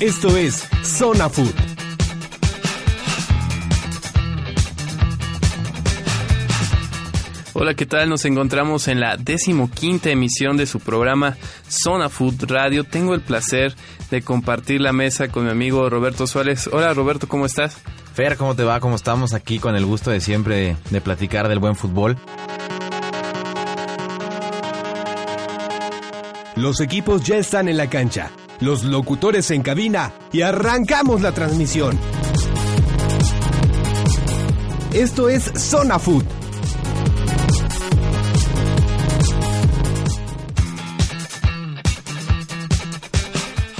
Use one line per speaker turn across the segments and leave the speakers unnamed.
Esto es Zona Food.
Hola, ¿qué tal? Nos encontramos en la decimoquinta emisión de su programa Zona Food Radio. Tengo el placer de compartir la mesa con mi amigo Roberto Suárez. Hola Roberto, ¿cómo estás?
Fer, ¿cómo te va? ¿Cómo estamos aquí con el gusto de siempre de, de platicar del buen fútbol?
Los equipos ya están en la cancha, los locutores en cabina y arrancamos la transmisión. Esto es Zona Food.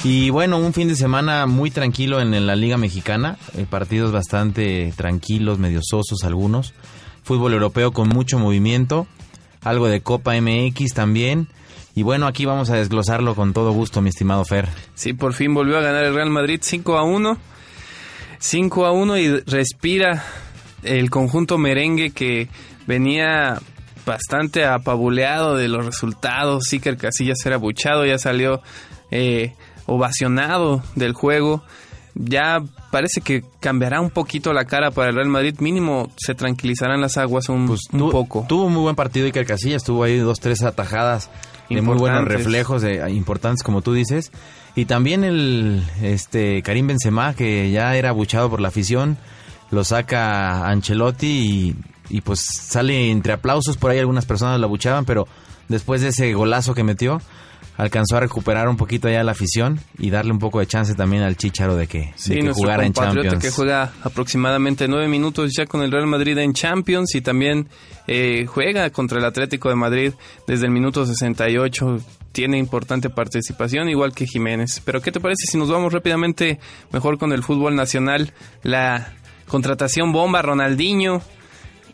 Y bueno, un fin de semana muy tranquilo en la Liga Mexicana, eh, partidos bastante tranquilos, medio sosos algunos, fútbol europeo con mucho movimiento, algo de Copa MX también. Y bueno, aquí vamos a desglosarlo con todo gusto, mi estimado Fer.
Sí, por fin volvió a ganar el Real Madrid 5 a 1. 5 a 1 y respira el conjunto merengue que venía bastante apabuleado de los resultados. Iker Casillas era buchado, ya salió eh, ovacionado del juego. Ya parece que cambiará un poquito la cara para el Real Madrid. Mínimo se tranquilizarán las aguas un,
Pues
un
tu-
poco.
Tuvo muy buen partido Iker Casillas, tuvo ahí dos, tres atajadas de muy buenos reflejos, de, importantes como tú dices. Y también el este Karim Benzema, que ya era abuchado por la afición, lo saca Ancelotti y, y pues sale entre aplausos, por ahí algunas personas lo abuchaban, pero después de ese golazo que metió, alcanzó a recuperar un poquito ya la afición y darle un poco de chance también al Chicharo de que,
Sí,
de que jugara en Champions.
que juega aproximadamente nueve minutos ya con el Real Madrid en Champions y también eh, juega contra el Atlético de Madrid desde el minuto 68. Tiene importante participación, igual que Jiménez. Pero ¿qué te parece si nos vamos rápidamente mejor con el fútbol nacional? La contratación bomba, Ronaldinho,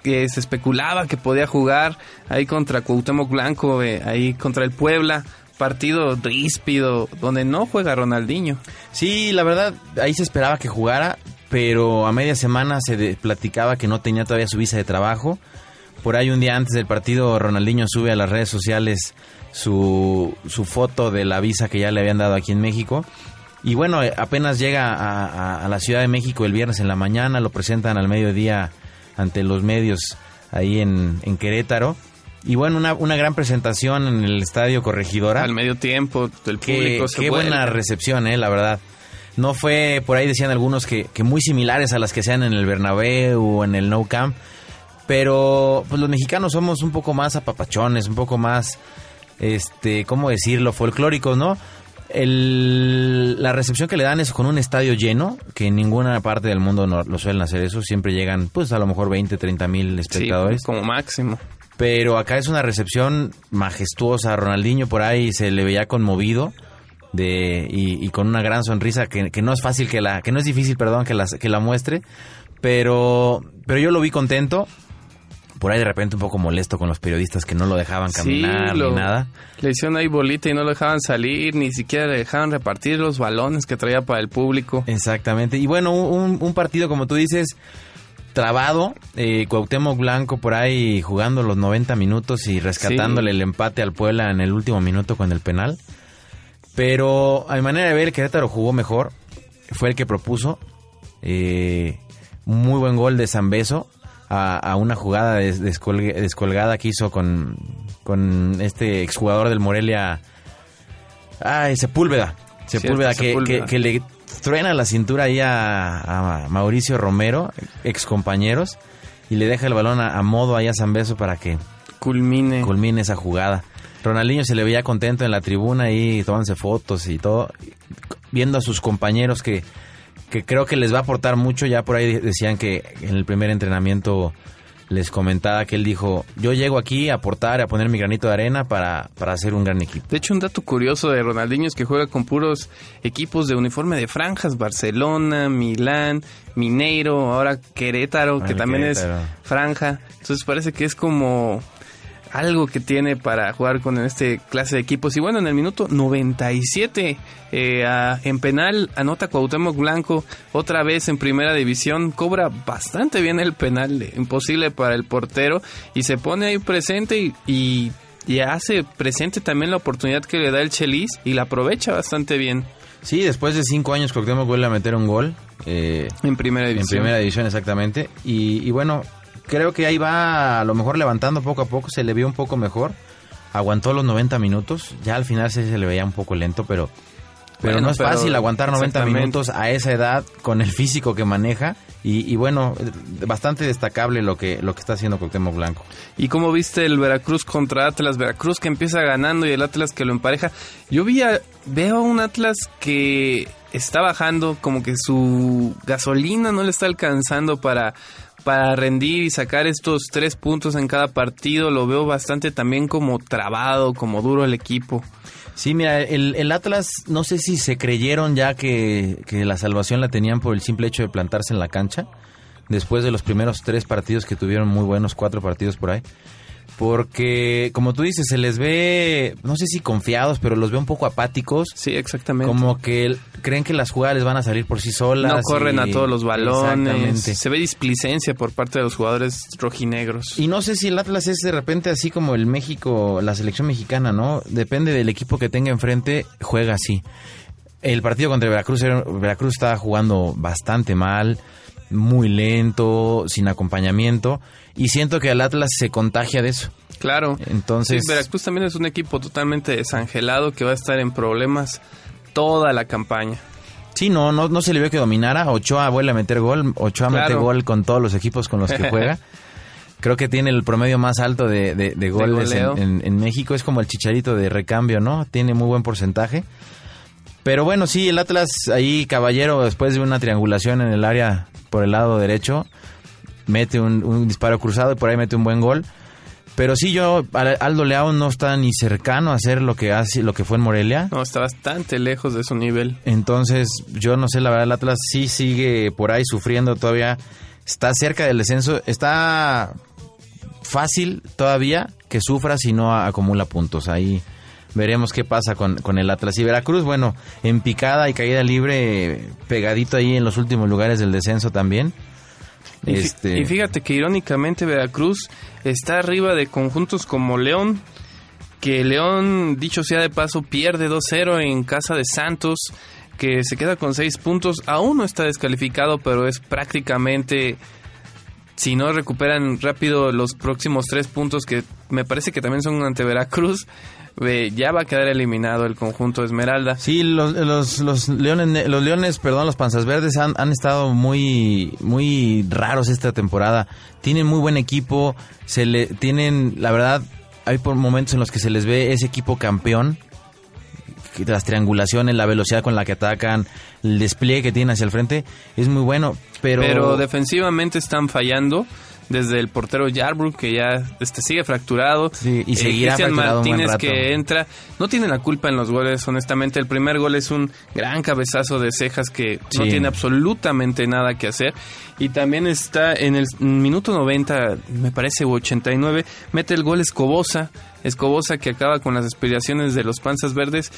que se especulaba que podía jugar ahí contra Cuauhtémoc Blanco, eh, ahí contra el Puebla. Partido ríspido, donde no juega Ronaldinho.
Sí, la verdad, ahí se esperaba que jugara, pero a media semana se platicaba que no tenía todavía su visa de trabajo. Por ahí un día antes del partido, Ronaldinho sube a las redes sociales su, su foto de la visa que ya le habían dado aquí en México. Y bueno, eh, apenas llega a, a- a la Ciudad de México el viernes en la mañana, lo presentan al mediodía ante los medios ahí en, en Querétaro. Y bueno, una, una gran presentación en el Estadio Corregidora.
Al medio tiempo, el público se
qué buena recepción, eh, la verdad. No fue, por ahí decían algunos que, que muy similares a las que sean en el Bernabéu o en el Nou Camp. Pero pues los mexicanos somos un poco más apapachones, un poco más, este, ¿cómo decirlo? Folclóricos, ¿no? El- la recepción que le dan es con un estadio lleno, que en ninguna parte del mundo no, lo suelen hacer eso. Siempre llegan, pues a lo mejor 20, 30 mil
Sí,
espectadores.
como máximo.
Pero acá es una recepción majestuosa. Ronaldinho por ahí se le veía conmovido de y, y con una gran sonrisa que, que no es fácil que la que no es difícil, perdón, que la que la muestre, pero pero yo lo vi contento. Por ahí de repente un poco molesto con los periodistas que no lo dejaban caminar
Sí, lo-
ni nada.
Le hicieron ahí bolita y no lo dejaban salir, ni siquiera le dejaban repartir los balones que traía para el público.
Exactamente. Y bueno, un, un partido, como tú dices, trabado. Eh, Cuauhtémoc Blanco por ahí jugando los 90 minutos y rescatándole el empate al Puebla en el último minuto con el penal. Pero a mi manera de ver, el Querétaro jugó mejor. Fue el que propuso. Eh, muy buen gol de Zambeso a, a una jugada des- descolgada que hizo con, con este exjugador del Morelia. Ay, Sepúlveda. Sepúlveda,
Cierto,
que,
Sepúlveda.
que- que le truena la cintura ahí a, a Mauricio Romero, ex compañeros, y le deja el balón a, a modo ahí a Zambeso para que
Culmine.
culmine esa jugada. Ronaldinho se le veía contento en la tribuna ahí tomándose fotos y todo, viendo a sus compañeros que, que creo que les va a aportar mucho. Ya por ahí decían que en el primer entrenamiento les comentaba que él dijo, yo llego aquí a aportar, a poner mi granito de arena para, para hacer un gran equipo.
De hecho, un dato curioso de Ronaldinho es que juega con puros equipos de uniforme de franjas. Barcelona, Milán, Mineiro, ahora Querétaro, que también
Querétaro.
es franja. Entonces parece que es como algo que tiene para jugar con este clase de equipos. Y bueno, en el minuto 97, eh, a- en penal, anota Cuauhtémoc Blanco, otra vez en primera división, cobra bastante bien el penal, eh, imposible para el portero, y se pone ahí presente y, y y hace presente también la oportunidad que le da el Chelis y la aprovecha bastante bien.
Sí, después de cinco años Cuauhtémoc vuelve a meter un gol.
Eh, en primera división.
En primera división, exactamente. Y, y, bueno, creo que ahí va a lo mejor levantando poco a poco, se le vio un poco mejor. Aguantó los 90 minutos, ya al final se, se le veía un poco lento, pero pero no es fácil aguantar 90 minutos a esa edad con el físico que maneja y, bueno, bastante destacable lo que lo que está haciendo Cuauhtémoc Blanco.
¿Y cómo viste el Veracruz contra Atlas? Veracruz que empieza ganando y el Atlas que lo empareja. Yo vi veo a un Atlas que está bajando, como que su gasolina no le está alcanzando para para rendir y sacar estos tres puntos en cada partido. Lo veo bastante también como trabado, como duro el equipo.
Sí, mira, el, Atlas, no sé si se creyeron ya que, que, la salvación la tenían por el simple hecho de plantarse en la cancha, después de los primeros tres partidos que tuvieron muy buenos, cuatro partidos por ahí. Porque, como tú dices, se les ve, no sé si confiados, pero los ve un poco apáticos.
Sí, exactamente.
Como que creen que las jugadas les van a salir por sí solas.
No corren a todos los balones. Se ve displicencia por parte de los jugadores rojinegros.
Y no sé si el Atlas es de repente así como el México, la selección mexicana, ¿no? Depende del equipo que tenga enfrente, juega así. El partido contra Veracruz, Veracruz estaba jugando bastante mal, muy lento, sin acompañamiento y siento que el Atlas se contagia de eso.
Claro. Entonces. Veracruz también es un equipo totalmente desangelado que va a estar en problemas toda la campaña.
Sí, no, no, no se le ve que dominara. Ochoa vuelve a meter gol. Ochoa mete gol con todos los equipos con los que juega. Creo que tiene el promedio más alto de, de, goles en, en, México. Es como el chicharito de recambio, ¿no? Tiene muy buen porcentaje. Pero bueno, sí, el Atlas ahí, caballero, después de una triangulación en el área por el lado derecho, mete un, disparo cruzado y por ahí mete un buen gol. Pero sí, yo, Aldo Leao no está ni cercano a hacer lo que hace, lo que fue en Morelia.
No, está bastante lejos de su nivel.
Entonces, yo no sé, la verdad, el Atlas sí sigue por ahí sufriendo todavía. Está cerca del descenso. Está fácil todavía que sufra si no acumula puntos. Ahí veremos qué pasa con, con el Atlas. Y Veracruz, bueno, en picada y caída libre, pegadito ahí en los últimos lugares del descenso también.
Este... Y, fíjate que irónicamente Veracruz está arriba de conjuntos como León, que León, dicho sea de paso, pierde 2-0 en casa de Santos, que se queda con 6 puntos, aún no está descalificado, pero es prácticamente, si no recuperan rápido los próximos 3 puntos, que me parece que también son ante Veracruz, ya va a quedar eliminado el conjunto Esmeralda.
Sí, los, los, leones, los leones, perdón, los panzas verdes han, han estado muy, muy raros esta temporada. Tienen muy buen equipo, se le tienen, la verdad, hay por momentos en los que se les ve ese equipo campeón, las triangulaciones, la velocidad con la que atacan, el despliegue que tienen hacia el frente, es muy bueno, pero...
Pero defensivamente están fallando desde el portero Yarbrough que ya este, sigue fracturado.
Y seguirá
Cristian Martínez que entra no tiene la culpa en los goles honestamente. El primer gol es un gran cabezazo de cejas que no tiene absolutamente nada que hacer. Y también está en el minuto 90 me parece 89 mete el gol Escobosa Escobosa que acaba con las aspiraciones de los panzas verdes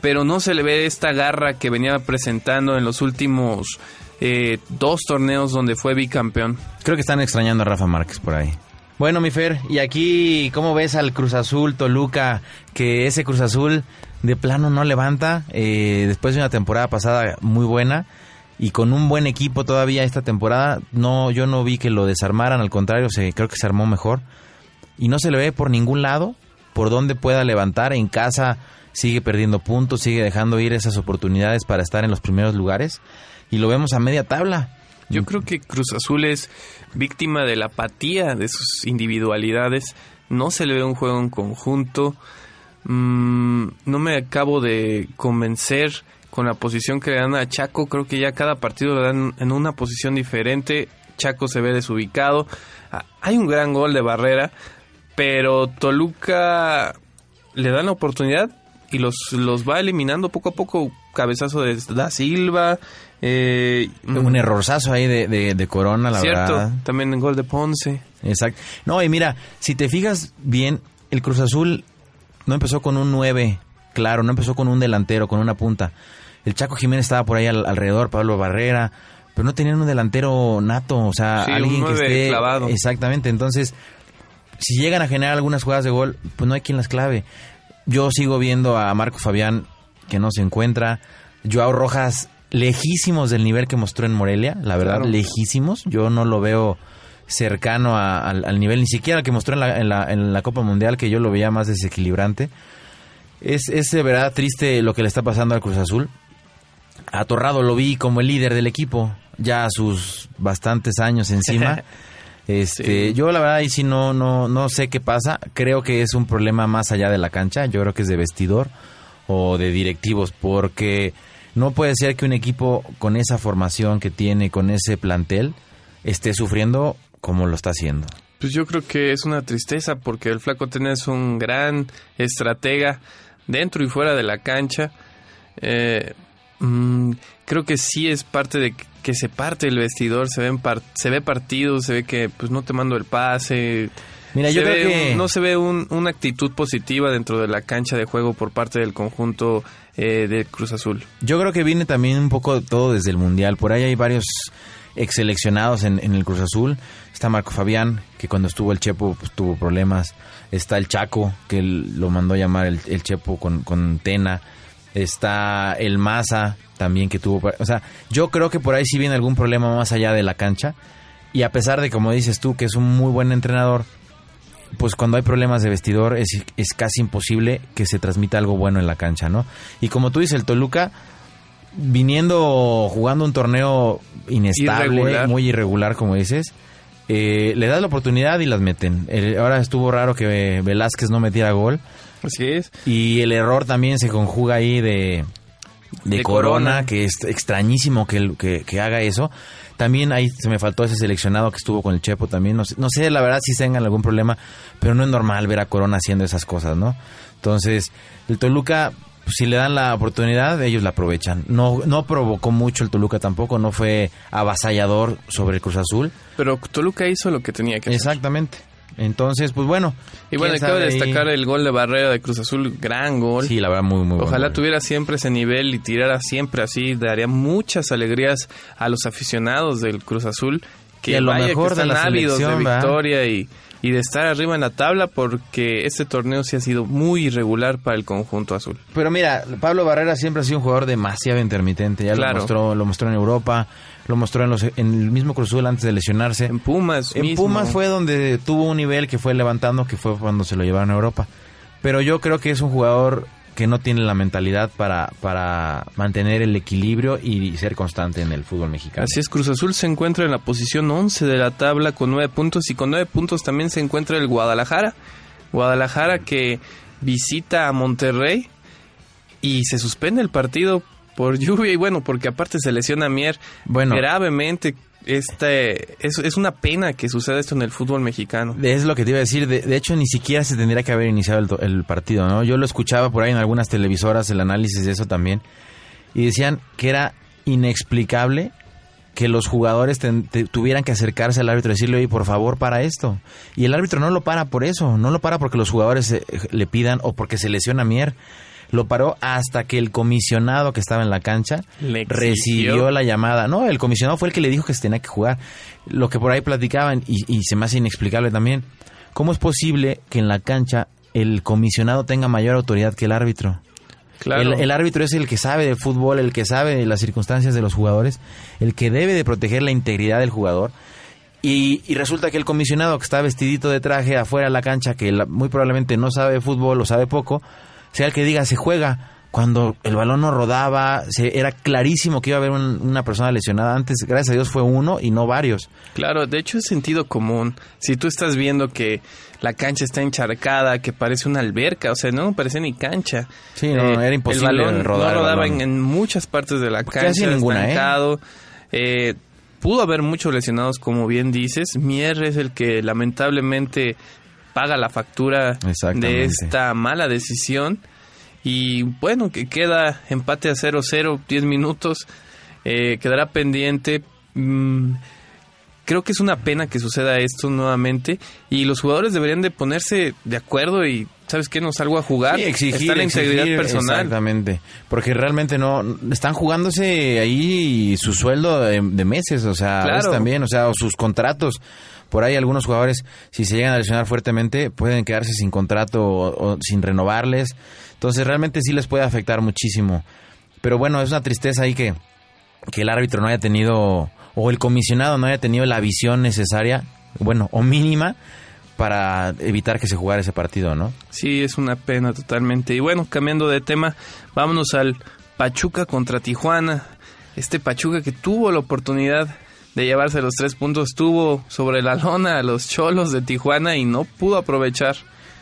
pero no se le ve esta garra que venía presentando en los últimos eh, dos torneos donde fue bicampeón.
Creo que están extrañando a Rafa Márquez por ahí. Bueno, mi Fer, y aquí, ¿cómo ves al Cruz Azul, Toluca? Que ese Cruz Azul de plano no levanta, eh, después de una temporada pasada muy buena y con un buen equipo todavía esta temporada, no, yo no vi que lo desarmaran, al contrario, se, creo que se armó mejor. Y no se le ve por ningún lado, por donde pueda levantar, en casa sigue perdiendo puntos, sigue dejando ir esas oportunidades para estar en los primeros lugares y lo vemos a media tabla.
Yo creo que Cruz Azul es víctima de la apatía de sus individualidades. No se le ve un juego en conjunto. Mm, no me acabo de convencer con la posición que le dan a Chaco. Creo que ya cada partido le dan en una posición diferente. Chaco se ve desubicado. Ah, hay un gran gol de barrera, pero Toluca le dan la oportunidad y los, los va eliminando poco a poco. Cabezazo de Da Silva,
eh, un errorzazo ahí de, de, Corona, la
cierto,
verdad.
también en gol de Ponce.
Exacto. No, y mira, si te fijas bien, el Cruz Azul no empezó con un 9, claro, no empezó con un delantero, con una punta. El Chaco Jiménez estaba por ahí alrededor, Pablo Barrera, pero no tenían un delantero nato, o sea, alguien que esté...
Clavado.
Exactamente, entonces si llegan a generar algunas jugadas de gol, pues no hay quien las clave. Yo sigo viendo a Marco Fabián que no se encuentra, Joao Rojas lejísimos del nivel que mostró en Morelia, la verdad, lejísimos. Yo no lo veo cercano al, nivel, ni siquiera que mostró en la, en, la, Copa Mundial, que yo lo veía más desequilibrante. Es, es de verdad triste lo que le está pasando al Cruz Azul. A Torrado lo vi como el líder del equipo, ya a sus bastantes años encima. Este, yo la verdad ahí sí no, no, no sé qué pasa. Creo que es un problema más allá de la cancha. Yo creo que es de vestidor o de directivos, porque no puede ser que un equipo con esa formación que tiene, con ese plantel, esté sufriendo como lo está haciendo.
Pues yo creo que es una tristeza porque el Flaco es un gran estratega dentro y fuera de la cancha. Eh, mm, creo que sí es parte de que se parte el vestidor, se, ven se ve partido, se ve que pues no te mando el pase. Mira, yo creo que... no se ve una actitud positiva dentro de la cancha de juego por parte del conjunto eh, de Cruz Azul.
Yo creo que viene también un poco todo desde el Mundial. Por ahí hay varios ex seleccionados en, el Cruz Azul. Está Marco Fabián, que cuando estuvo el Chepo pues, tuvo problemas. Está el Chaco, que lo mandó llamar el, el Chepo con, con Tena está el Maza también que tuvo, o sea, yo creo que por ahí sí viene algún problema más allá de la cancha y a pesar de como dices tú que es un muy buen entrenador, pues cuando hay problemas de vestidor es, es casi imposible que se transmita algo bueno en la cancha, ¿no? Y como tú dices, el Toluca viniendo jugando un torneo inestable, muy irregular como dices, eh, le das la oportunidad y las meten. ahora estuvo raro que Velázquez no metiera gol
Así es.
Y el error también se conjuga ahí de, de, corona, que es extrañísimo que, que, que, haga eso. También ahí se me faltó ese seleccionado que estuvo con el Chepo también. No sé, no sé la verdad si tengan algún problema, pero no es normal ver a Corona haciendo esas cosas, ¿no? Entonces, el Toluca, si le dan la oportunidad, ellos la aprovechan. No, no provocó mucho el Toluca tampoco, no fue avasallador sobre el Cruz Azul.
Pero Toluca hizo lo que tenía que
hacer. Exactamente. Entonces, pues bueno.
Y bueno, cabe destacar el gol de Barrera de Cruz Azul, gran gol.
Sí, la verdad, muy, muy
Ojalá tuviera siempre ese nivel y tirara siempre así, daría muchas alegrías a los aficionados del Cruz Azul. Que a lo mejor que están de ávidos de victoria y, y de estar arriba en la tabla porque este torneo sí ha sido muy irregular para el conjunto azul.
Pero mira, Pablo Barrera siempre ha sido un jugador demasiado intermitente, ya lo mostró, lo mostró en Europa, lo mostró en, los, en el mismo Cruz Azul antes de lesionarse.
En Pumas.
En Pumas fue donde tuvo un nivel que fue levantando, que fue cuando se lo llevaron a Europa. Pero yo creo que es un jugador que no tiene la mentalidad para, para mantener el equilibrio y ser constante en el fútbol mexicano.
Así es, Cruz Azul se encuentra en la posición 11 de la tabla con 9 puntos y con 9 puntos también se encuentra el Guadalajara. Guadalajara que visita a Monterrey y se suspende el partido por lluvia y bueno, porque aparte se lesiona Mier gravemente. Este, es, es una pena que suceda esto en el fútbol mexicano.
Es lo que te iba a decir. De, hecho, ni siquiera se tendría que haber iniciado el, partido, ¿no? Yo lo escuchaba por ahí en algunas televisoras, el análisis de eso también. Y decían que era inexplicable que los jugadores tuvieran que acercarse al árbitro y decirle, oye, por favor, para esto. Y el árbitro no lo para por eso, no lo para porque los jugadores eh, le pidan o porque se lesiona Mier lo paró hasta que el comisionado que estaba en la cancha recibió la llamada. No, el comisionado fue el que le dijo que se tenía que jugar. Lo que por ahí platicaban, y, se me hace inexplicable también, ¿cómo es posible que en la cancha el comisionado tenga mayor autoridad que el árbitro? Claro. El, árbitro es el que sabe de fútbol, el que sabe de las circunstancias de los jugadores, el que debe de proteger la integridad del jugador. Y, resulta que el comisionado que está vestidito de traje afuera de la cancha, que muy probablemente no sabe de fútbol o sabe poco, sea el que diga se juega. Cuando el balón no rodaba, se, era clarísimo que iba a haber una persona lesionada. Antes, gracias a Dios, fue uno y no varios.
Claro, de hecho es sentido común. Si tú estás viendo que la cancha está encharcada, que parece una alberca, o sea, no parece ni cancha.
Sí, no, eh, era imposible
el balón rodar. No rodaba En, muchas partes de la cancha, ninguna, ¿eh? ¿eh? pudo haber muchos lesionados, como bien dices. Mier es el que lamentablemente paga la factura de esta mala decisión. Y bueno, que queda empate a 0-0, 10 minutos, eh, quedará pendiente. Mm, creo que es una pena que suceda esto nuevamente y los jugadores deberían de ponerse de acuerdo y ¿sabes qué? No salgo a jugar.
Sí, exigir,
Está la integridad personal.
Exactamente. Porque realmente no. Están jugándose ahí su sueldo de, de meses, o sea,
Claro.
también, o sea, o sus contratos. Por ahí algunos jugadores, si se llegan a lesionar fuertemente, pueden quedarse sin contrato o, sin renovarles. Entonces, realmente sí les puede afectar muchísimo. Pero bueno, es una tristeza ahí que, que el árbitro no haya tenido, o el comisionado no haya tenido la visión necesaria, bueno, o mínima, para evitar que se jugara ese partido, ¿no?
Sí, es una pena totalmente. Y bueno, cambiando de tema, vámonos al Pachuca contra Tijuana. Este Pachuca que tuvo la oportunidad de llevarse los tres puntos, tuvo sobre la lona a los cholos de Tijuana y no pudo aprovechar.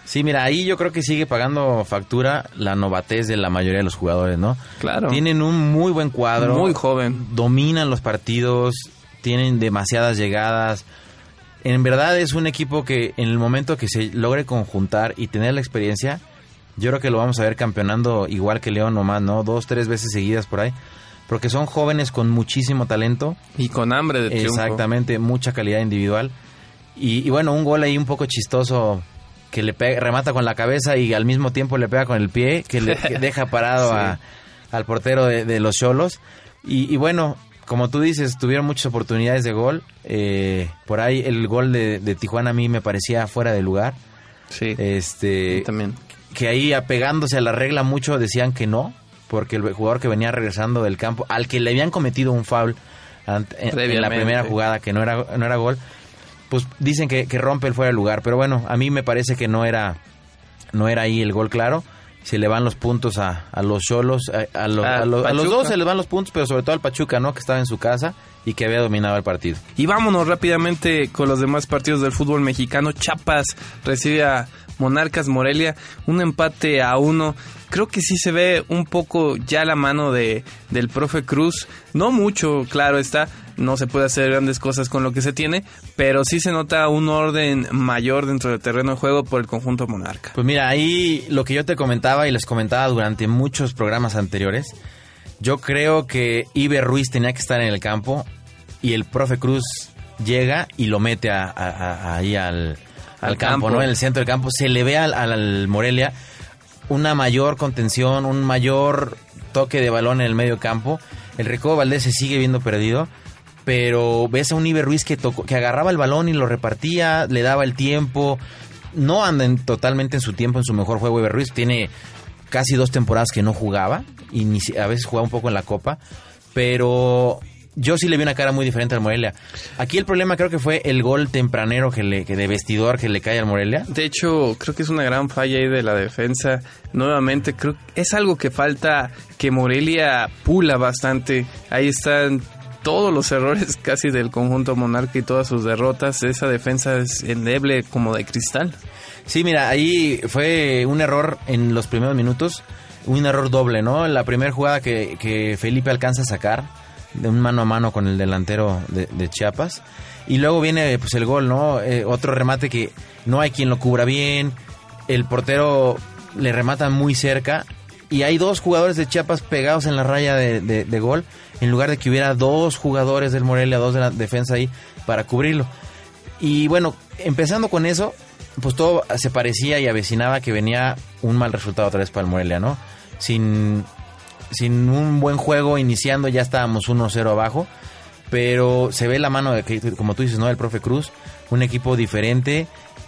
Sí, mira, ahí yo creo que sigue pagando factura la novatez de la mayoría de los jugadores, ¿no?
Claro.
Tienen un muy buen cuadro.
Muy joven.
Dominan los partidos, tienen demasiadas llegadas. En verdad es un equipo que en el momento que se logre conjuntar y tener la experiencia, yo creo que lo vamos a ver campeonando igual que León nomás, ¿no? Dos, tres veces seguidas por ahí. Porque son jóvenes con muchísimo talento.
Y con hambre de triunfo.
Exactamente, mucha calidad individual. Y, y bueno, un gol ahí un poco chistoso que le pega- remata con la cabeza y al mismo tiempo le pega con el pie, que le que deja parado
Sí.
a- al portero de, de los Cholos. Y, y bueno, como tú dices, tuvieron muchas oportunidades de gol. Eh, por ahí el gol de, de Tijuana a mí me parecía fuera de lugar.
Sí,
Este,
también.
que ahí apegándose a la regla mucho decían que no, porque el jugador que venía regresando del campo, al que le habían cometido un foul en, la primera jugada que no era, no era gol, pues dicen que, que rompe el fuera de lugar. Pero bueno, a mí me parece que no era, no era ahí el gol claro. Se le van los puntos a, a los solos, a, a lo- a lo- a los
Pachuca.
dos se les van los puntos, pero sobre todo al Pachuca, ¿no? Que estaba en su casa y que había dominado el partido.
Y vámonos rápidamente con los demás partidos del fútbol mexicano. Chiapas recibe a Monarcas Morelia, un empate a uno. Creo que sí se ve un poco ya la mano de, del profe Cruz. No mucho, claro está. No se puede hacer grandes cosas con lo que se tiene, pero sí se nota un orden mayor dentro del terreno de juego por el conjunto monarca.
Pues mira, ahí lo que yo te comentaba y les comentaba durante muchos programas anteriores, yo creo que Iber Ruiz tenía que estar en el campo y el profe Cruz llega y lo mete a- a- a- ahí al, al
Al
campo,
campo.
¿no? En el centro del campo. Se le ve al, al- al Morelia una mayor contención, un mayor toque de balón en el medio campo. El Recodo Valdés se sigue viendo perdido, pero ves a un Iber Ruiz que, tocó, que agarraba el balón y lo repartía, le daba el tiempo. No anda en- totalmente en su tiempo, en su mejor juego Iber Ruiz. Tiene casi dos temporadas que no jugaba y ni a veces jugaba un poco en la Copa, pero yo sí le vi una cara muy diferente al Morelia. Aquí el problema creo que fue el gol tempranero que le que de vestidor que le cae al Morelia.
De hecho, creo que es una gran falla ahí de la defensa. Nuevamente, creo que es algo que falta que Morelia pula bastante. Ahí están todos los errores casi del conjunto monarca y todas sus derrotas. Esa defensa es endeble como de cristal.
Sí, mira, ahí fue un error en los primeros minutos, un error doble, ¿no? La primera jugada que, que Felipe alcanza a sacar, de un mano a mano con el delantero de, Chiapas, y luego viene pues el gol, ¿no? Eh, otro remate que no hay quien lo cubra bien, el portero le remata muy cerca, y hay dos jugadores de Chiapas pegados en la raya de, de- de gol, en lugar de que hubiera dos jugadores del Morelia, dos de la defensa ahí para cubrirlo. Y bueno, empezando con eso, pues todo se parecía y avecinaba que venía un mal resultado otra vez para el Morelia, ¿no? Sin, sin un buen juego iniciando ya estábamos 1-0 abajo, pero se ve la mano de que, como tú dices, ¿no? El profe Cruz, un equipo diferente,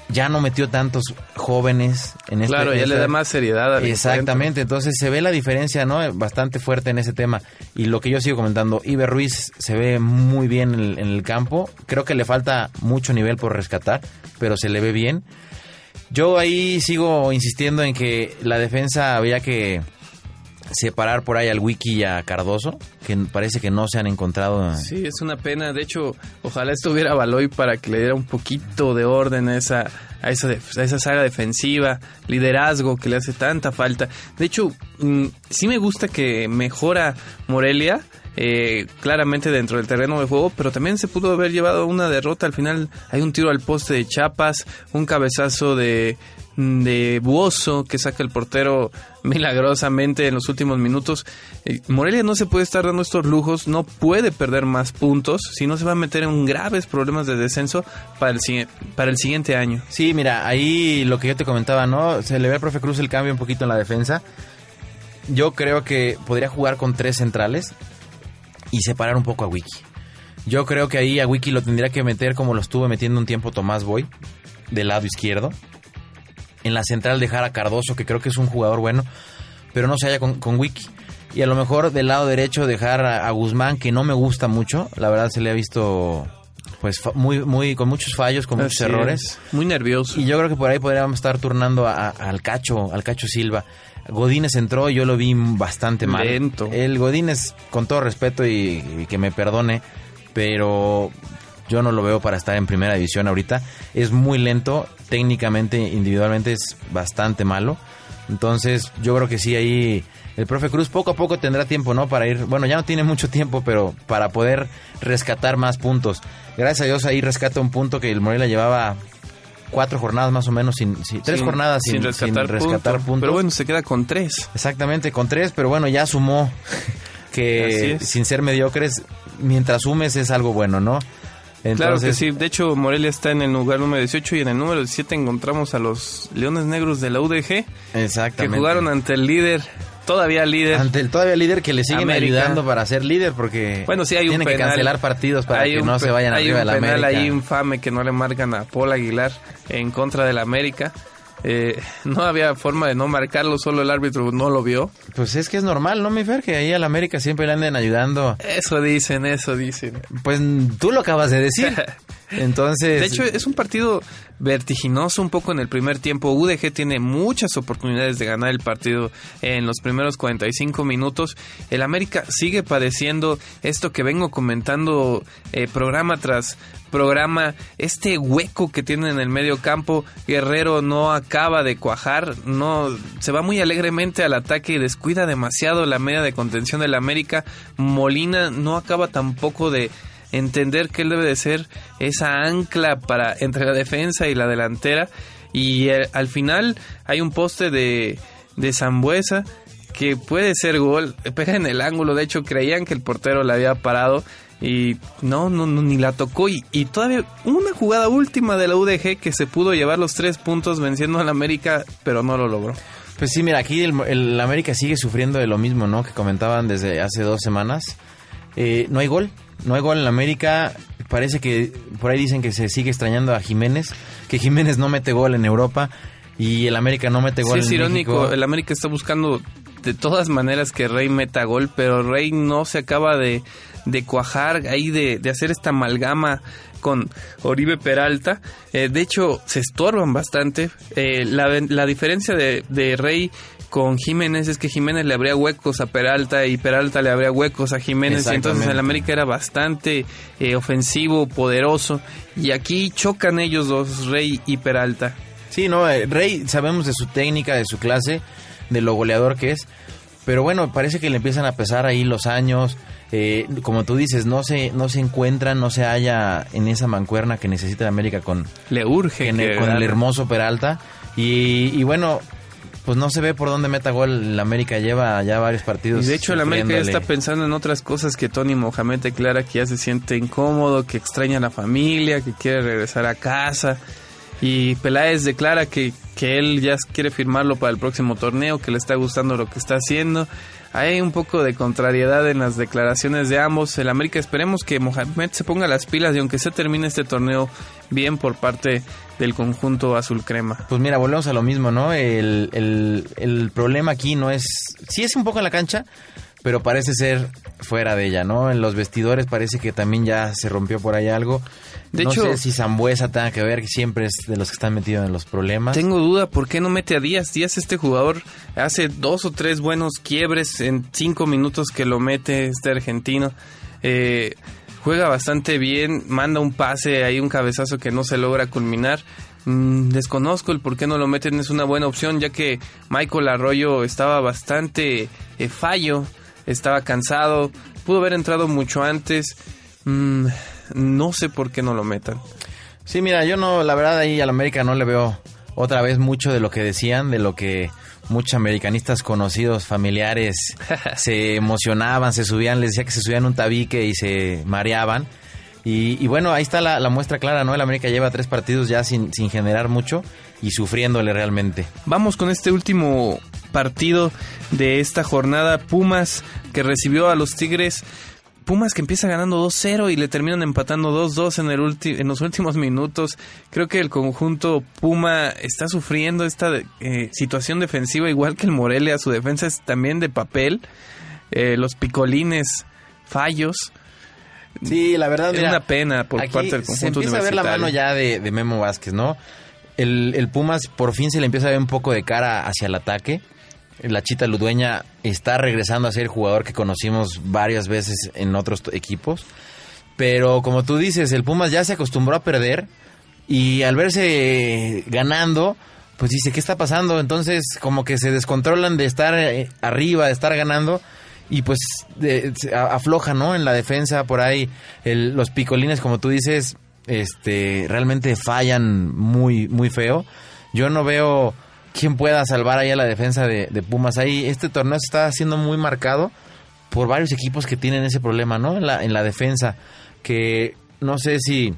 ya no metió tantos jóvenes en este
claro, ya le da más seriedad al
Exactamente, entonces se ve la diferencia, ¿no? Bastante fuerte en ese tema. Y lo que yo sigo comentando, Iber Ruiz se ve muy bien en el, en el campo. Creo que le falta mucho nivel por rescatar, pero se le ve bien. Yo ahí sigo insistiendo en que la defensa había que separar por ahí al Wiki y a Cardoso, que parece que no se han encontrado.
Sí, es una pena. De hecho, ojalá estuviera Baloy para que le diera un poquito de orden a esa, a esa, a esa saga defensiva, liderazgo que le hace tanta falta. De hecho, mm, sí me gusta que mejora Morelia. Eh, claramente dentro del terreno de juego, pero también se pudo haber llevado una derrota. Al final hay un tiro al poste de Chapas, un cabezazo de, de Buoso que saca el portero milagrosamente en los últimos minutos. Eh, Morelia no se puede estar dando estos lujos, no puede perder más puntos, si no se va a meter en graves problemas de descenso para el, para el siguiente año.
Sí, mira, ahí lo que yo te comentaba, ¿no? Se le ve al profe Cruz el cambio un poquito en la defensa. Yo creo que podría jugar con tres centrales y separar un poco a Wiki. Yo creo que ahí a Wiki lo tendría que meter como lo estuvo metiendo un tiempo Tomás Boy, del lado izquierdo. En la central dejar a Cardoso, que creo que es un jugador bueno, pero no se halla con, Wiki. Y a lo mejor del lado derecho dejar a Guzmán, que no me gusta mucho. La verdad se le ha visto pues muy, muy, con muchos fallos, con muchos
Así
errores.
es, Muy nervioso.
Y yo creo que por ahí podríamos estar turnando a- a- al Cacho, al Cacho Silva. Godínez entró yo lo vi bastante mal.
Lento.
El Godínez, con todo respeto y, y que me perdone, pero yo no lo veo para estar en primera división ahorita. Es muy lento, técnicamente, individualmente es bastante malo. Entonces, yo creo que sí, ahí el profe Cruz poco a poco tendrá tiempo, ¿no? Para ir, bueno, ya no tiene mucho tiempo, pero para poder rescatar más puntos. Gracias a Dios ahí rescata un punto que el Morelia llevaba cuatro jornadas más o menos, sin, sin- tres
Sin-
jornadas sin, sin
rescatar,
rescatar,
punto.
puntos.
Pero bueno, se queda con tres.
Exactamente, con tres, pero bueno, ya sumó que sin ser mediocres, mientras sumes es algo bueno, ¿no?
Claro que sí. De hecho, Morelia está en el lugar número 18 y en el número 17 encontramos a los Leones Negros de la UDG que
Exactamente.
jugaron ante el líder, todavía líder.
ante el todavía líder que le siguen
América.
ayudando para ser líder porque
Bueno, sí hay un
tienen que
penal.
cancelar partidos para
Hay
que
un
no se vayan
hay
arriba de
un
la
penal
América.
ahí infame que no le marcan a Paul Aguilar en contra del América. Eh, no había forma de no marcarlo, solo el árbitro no lo vio.
Pues es que es normal, ¿no, mi Fer? Que ahí al América siempre le anden ayudando.
Eso dicen, eso dicen.
Pues tú lo acabas de decir. Entonces,
De hecho, es un partido vertiginoso un poco en el primer tiempo. UDG tiene muchas oportunidades de ganar el partido en los primeros 45 minutos. El América sigue padeciendo esto que vengo comentando eh, programa tras programa, este hueco que tiene en el medio campo. Guerrero no acaba de cuajar, no se va muy alegremente al ataque y descuida demasiado la media de contención del América. Molina no acaba tampoco de entender que él debe de ser esa ancla para entre la defensa y la delantera y eh, al final hay un poste de de Zambuesa que puede ser gol, pega en el ángulo, de hecho creían que el portero la había parado y no, no, no, ni la tocó y, y todavía una jugada última de la UDG que se pudo llevar los tres puntos venciendo al América, pero no lo logró.
Pues sí, mira, aquí el, el América sigue sufriendo de lo mismo, ¿no? Que comentaban desde hace dos semanas. Eh, no hay gol, no hay gol en la América. Parece que por ahí dicen que se sigue extrañando a Jiménez, que Jiménez no mete gol en Europa y el América no mete gol
Sí, es
en
irónico.
México.
El América está buscando de todas maneras que Rey meta gol, pero Rey no se acaba de, de cuajar ahí, de, de hacer esta amalgama con Oribe Peralta. Eh, de hecho, se estorban bastante. Eh, la, la diferencia de, de Rey con Jiménez es que Jiménez le abría huecos a Peralta y Peralta le abría huecos a Jiménez. Y entonces el. América era bastante eh, ofensivo, poderoso. Y aquí chocan ellos dos, Rey y Peralta.
Sí, no, eh, Rey sabemos de su técnica, de su clase, de lo goleador que es, pero bueno, parece que le empiezan a pesar ahí los años, eh, como tú dices, no se, no se encuentran, no se halla en esa mancuerna que necesita el América con,
Le urge
con, el, con hermoso Peralta, y, y bueno, pues no se ve por dónde meta gol, el América lleva ya varios partidos.
Y de hecho el América ya está pensando en otras cosas que Tony Mohamed declara que ya se siente incómodo, que extraña a la familia, que quiere regresar a casa. Y Peláez declara que, que él ya quiere firmarlo para el próximo torneo, que le está gustando lo que está haciendo. Hay un poco de contrariedad en las declaraciones de ambos. El América esperemos que Mohamed se ponga las pilas y aunque se termine este torneo bien por parte del conjunto azul crema.
Pues mira, volvemos a lo mismo, ¿no? El, el, el problema aquí no es... Sí es un poco en la cancha, pero parece ser fuera de ella, ¿no? En los vestidores parece que también ya se rompió por ahí algo.
De
no
hecho-
sé si Zambuesa tenga que ver, que siempre es de los que están metidos en los problemas.
Tengo duda, ¿por qué no mete a Díaz? Díaz, este jugador, hace dos o tres buenos quiebres en cinco minutos que lo mete este argentino. Eh, juega bastante bien, manda un pase, hay un cabezazo que no se logra culminar. Mm, desconozco el por qué no lo meten, es una buena opción, ya que Michael Arroyo estaba bastante eh, fallo, estaba cansado, pudo haber entrado mucho antes. Mm, no sé por qué no lo metan.
Sí, mira, yo no, la verdad ahí al América no le veo otra vez mucho de lo que decían, de lo que muchos americanistas conocidos, familiares, se emocionaban, se subían, les decía que se subían un tabique y se mareaban. Y, bueno, ahí está la, muestra clara, ¿no? El América lleva tres partidos ya sin, sin generar mucho y sufriéndole realmente.
Vamos con este último partido de esta jornada. Pumas que recibió a los Tigres. Pumas que empieza ganando 2-0 y le terminan empatando 2-2 en, el en los últimos minutos. Creo que el conjunto Puma está sufriendo esta eh, situación defensiva igual que el Morelia. Su defensa es también de papel. Eh, los picolines, fallos.
Sí, la verdad
es una pena por parte del conjunto
se empieza a ver la mano ya de, Memo Vázquez, ¿no? El, el, Pumas por fin se le empieza a ver un poco de cara hacia el ataque. La Chita Ludueña está regresando a ser el jugador que conocimos varias veces en otros equipos. Pero como tú dices, el Pumas ya se acostumbró a perder y al verse ganando, pues dice, ¿qué está pasando? Entonces como que se descontrolan de estar eh, arriba, de estar ganando y pues afloja, ¿no? En la defensa por ahí los picolines, como tú dices, este realmente fallan muy muy feo. Yo no veo quién pueda salvar ahí a la defensa de, Pumas. Ahí este torneo está haciendo muy marcado por varios equipos que tienen ese problema, ¿no? En la, en la defensa, que no sé si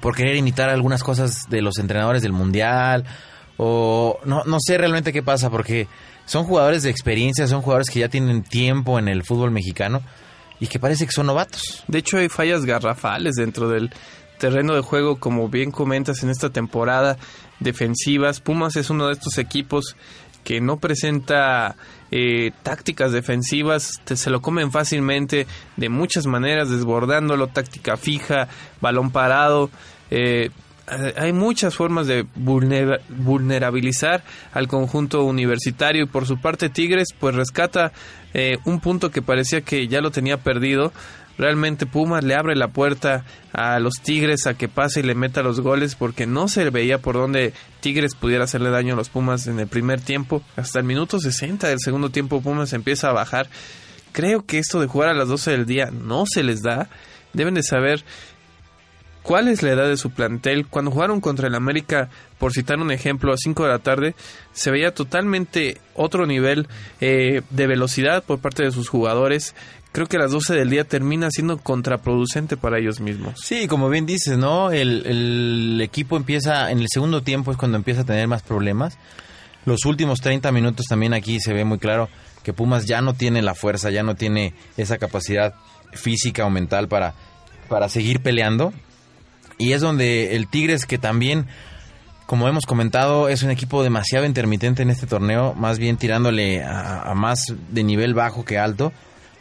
por querer imitar algunas cosas de los entrenadores del Mundial o no, no sé realmente qué pasa, porque son jugadores de experiencia, son jugadores que ya tienen tiempo en el fútbol mexicano y que parece que son novatos.
De hecho, hay fallas garrafales dentro del terreno de juego, como bien comentas en esta temporada, defensivas. Pumas es uno de estos equipos que no presenta eh, tácticas defensivas, se lo comen fácilmente de muchas maneras, desbordándolo, táctica fija, balón parado. Eh, eh, hay muchas formas de vulnerabilizar al conjunto universitario y por su parte Tigres pues rescata eh, un punto que parecía que ya lo tenía perdido. Realmente Pumas le abre la puerta a los Tigres a que pase y le meta los goles porque no se veía por dónde Tigres pudiera hacerle daño a los Pumas en el primer tiempo. Hasta el minuto 60 del segundo tiempo Pumas empieza a bajar. Creo que esto de jugar a las 12 del día no se les da. Deben de saber cuál es la edad de su plantel. Cuando jugaron contra el América, por citar un ejemplo, a 5 de la tarde, se veía totalmente otro nivel eh, de velocidad por parte de sus jugadores. Creo que las 12 del día termina siendo contraproducente para ellos mismos.
Sí, como bien dices, ¿no? El, el equipo empieza, en el segundo tiempo es cuando empieza a tener más problemas. Los últimos 30 minutos también aquí se ve muy claro que Pumas ya no tiene la fuerza, ya no tiene esa capacidad física o mental para, para seguir peleando. Y es donde el Tigres, que también, como hemos comentado, es un equipo demasiado intermitente en este torneo, más bien tirándole a, más de nivel bajo que alto.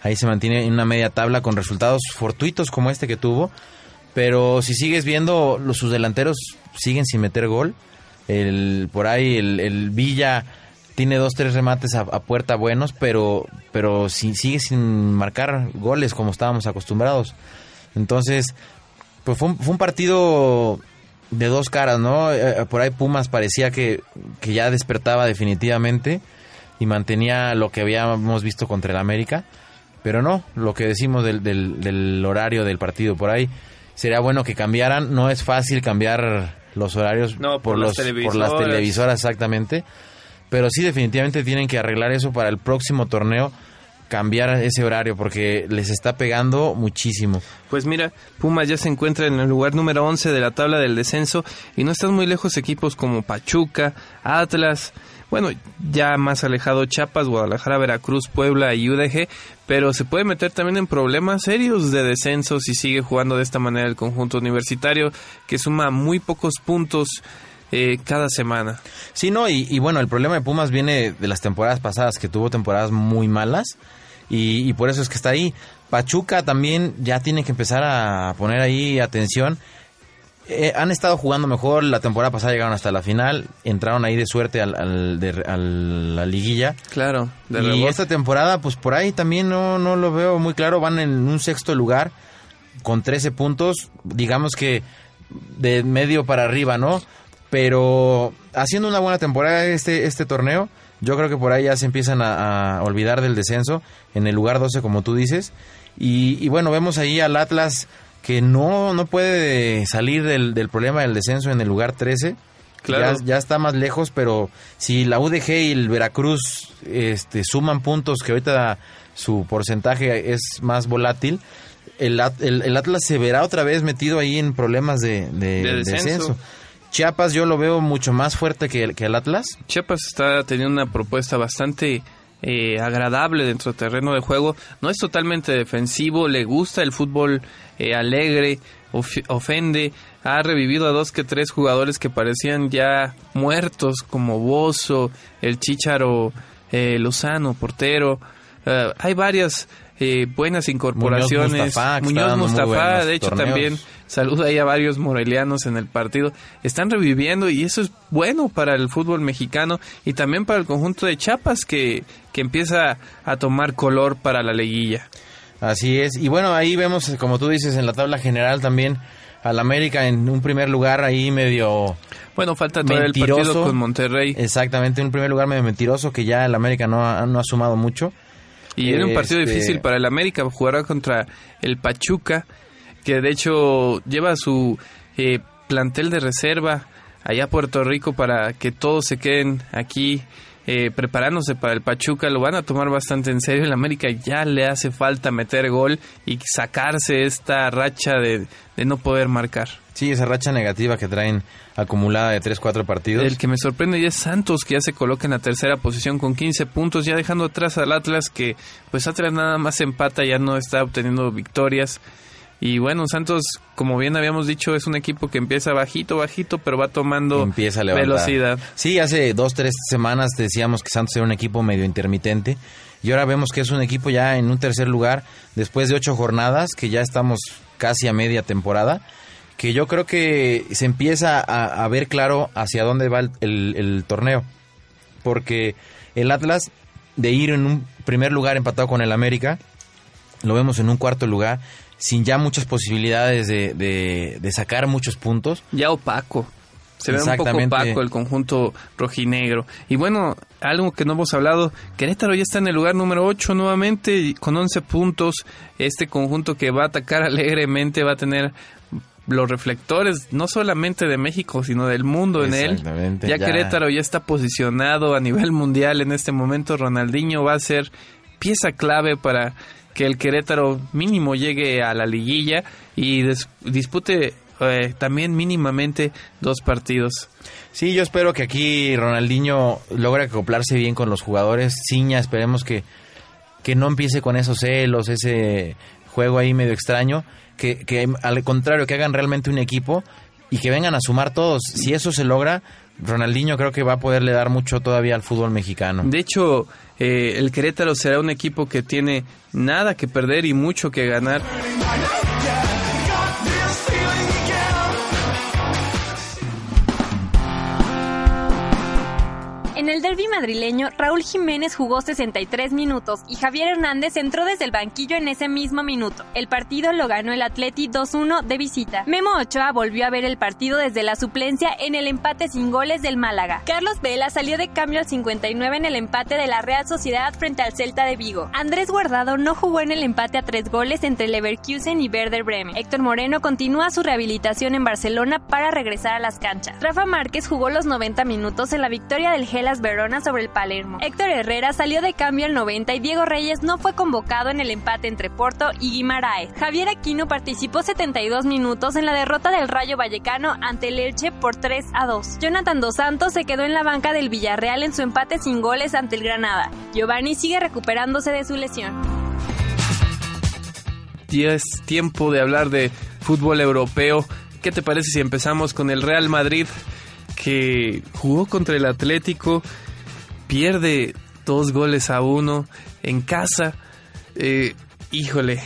Ahí se mantiene en una media tabla con resultados fortuitos como este que tuvo. Pero si sigues viendo, los, sus delanteros siguen sin meter gol. El, por ahí el, Villa tiene dos, tres remates a, puerta buenos, pero, pero si, sigue sin marcar goles como estábamos acostumbrados. Entonces, pues fue un, partido de dos caras, ¿no? Eh, eh, por ahí Pumas parecía que, que, ya despertaba definitivamente y mantenía lo que habíamos visto contra el América, pero no, lo que decimos del, del, horario del partido por ahí, sería bueno que cambiaran, no es fácil cambiar los horarios
por, los,
por las televisoras. exactamente, pero sí definitivamente tienen que arreglar eso para el próximo torneo cambiar ese horario porque les está pegando muchísimo.
Pues mira, Pumas ya se encuentra en el lugar número 11 de la tabla del descenso y no están muy lejos equipos como Pachuca, Atlas, bueno, ya más alejado Chiapas, Guadalajara, Veracruz, Puebla y UDG, pero se puede meter también en problemas serios de descenso si sigue jugando de esta manera el conjunto universitario que suma muy pocos puntos. Eh, cada semana.
Sí, no, y, y, bueno, el problema de Pumas viene de las temporadas pasadas, que tuvo temporadas muy malas y, por eso es que está ahí. Pachuca también ya tiene que empezar a poner ahí atención. Eh, han estado jugando mejor, la temporada pasada llegaron hasta la final, entraron ahí de suerte al, a la liguilla.
Claro,
y esta temporada, pues por ahí también no, no lo veo muy claro, van en un sexto lugar con 13 puntos, digamos que de medio para arriba, ¿no? Pero haciendo una buena temporada este, este torneo, yo creo que por ahí ya se empiezan a, olvidar del descenso en el lugar 12, como tú dices. Y, bueno, vemos ahí al Atlas que no, no puede salir del, problema del descenso en el lugar 13.
Claro.
Ya, ya está más lejos, pero si la UDG y el Veracruz este, suman puntos, que ahorita su porcentaje es más volátil, el, el- el Atlas se verá otra vez metido ahí en problemas de, de-
De
descenso.
descenso.
Chiapas yo lo veo mucho más fuerte que el, que el Atlas.
Chiapas está teniendo una propuesta bastante eh, agradable dentro del terreno de juego. No es totalmente defensivo, le gusta el fútbol eh, alegre, of- ofende. Ha revivido a dos que tres jugadores que parecían ya muertos, como Bozo, el Chícharo eh, Lozano, portero. Eh, hay varias eh, buenas incorporaciones.
Mustafa,
Muñoz Mustafa, de hecho,
torneos.
también saluda ahí a varios morelianos en el partido. Están reviviendo y eso es bueno para el fútbol mexicano y también para el conjunto de Chiapas que, que empieza a tomar color para la liguilla.
Así es. Y bueno, ahí vemos, como tú dices, en la tabla general también al América en un primer lugar ahí medio...
Bueno, falta todavía el
Mentiroso.
partido con Monterrey
Exactamente, un primer lugar medio mentiroso que ya el América no ha, no ha sumado mucho.
y era un partido
Este-
difícil para el América. Jugará contra el Pachuca, que de hecho lleva su eh, plantel de reserva allá a Puerto Rico para que todos se queden aquí eh, preparándose para el Pachuca. Lo van a tomar bastante en serio. El América ya le hace falta meter gol y sacarse esta racha de, de no poder marcar.
Sí, esa racha negativa que traen acumulada de 3-4 partidos.
El que me sorprende ya es Santos, que ya se coloca en la tercera posición con 15 puntos, ya dejando atrás al Atlas, que pues Atlas nada más empata, ya no está obteniendo victorias. Y bueno, Santos, como bien habíamos dicho, es un equipo que empieza bajito, bajito, pero va tomando
empieza a
velocidad.
Sí, hace dos, tres semanas decíamos que Santos era un equipo medio intermitente y ahora vemos que es un equipo ya en un tercer lugar después de ocho jornadas, que ya estamos casi a media temporada, que yo creo que se empieza a, a ver claro hacia dónde va el, el- el torneo, porque el Atlas de ir en un primer lugar empatado con el América, lo vemos en un cuarto lugar, sin ya muchas posibilidades de, de- de sacar muchos puntos.
Ya opaco. Se ve un poco opaco el conjunto rojinegro. Y bueno, algo que no hemos hablado, Querétaro ya está en el lugar número 8 nuevamente y con 11 puntos. Este conjunto que va a atacar alegremente va a tener los reflectores no solamente de México, sino del mundo en él. Ya,
ya.
Querétaro ya está posicionado a nivel mundial en este momento. Ronaldinho va a ser pieza clave para que el Querétaro mínimo llegue a la liguilla y dispute eh, también mínimamente dos partidos.
Sí, yo espero que aquí Ronaldinho logre acoplarse bien con los jugadores. Ciña, esperemos que, que no empiece con esos celos, ese juego ahí medio extraño. Que, que al contrario, que hagan realmente un equipo y que vengan a sumar todos. Si eso se logra, Ronaldinho creo que va a poderle dar mucho todavía al fútbol mexicano.
De hecho, eh, el Querétaro será un equipo que tiene nada que perder y mucho que ganar.
En el derby madrileño, Raúl Jiménez jugó 63 minutos y Javier Hernández entró desde el banquillo en ese mismo minuto. El partido lo ganó el Atleti 2-1 de visita. Memo Ochoa volvió a ver el partido desde la suplencia en el empate sin goles del Málaga. Carlos Vela salió de cambio al 59 en el empate de la Real Sociedad frente al Celta de Vigo. Andrés Guardado no jugó en el empate a tres goles entre Leverkusen y Werder Bremen. Héctor Moreno continúa su rehabilitación en Barcelona para regresar a las canchas. Rafa Márquez jugó los 90 minutos en la victoria del Verona sobre el Palermo. Héctor Herrera salió de cambio al 90 y Diego Reyes no fue convocado en el empate entre Porto y Guimaraes. Javier Aquino participó 72 minutos en la derrota del Rayo Vallecano ante el Elche por 3 a 2. Jonathan Dos Santos se quedó en la banca del Villarreal en su empate sin goles ante el Granada. Giovanni sigue recuperándose de su lesión.
Ya es tiempo de hablar de fútbol europeo. ¿Qué te parece si empezamos con el Real Madrid que jugó contra el Atlético, pierde dos goles a uno en casa? Eh, híjole,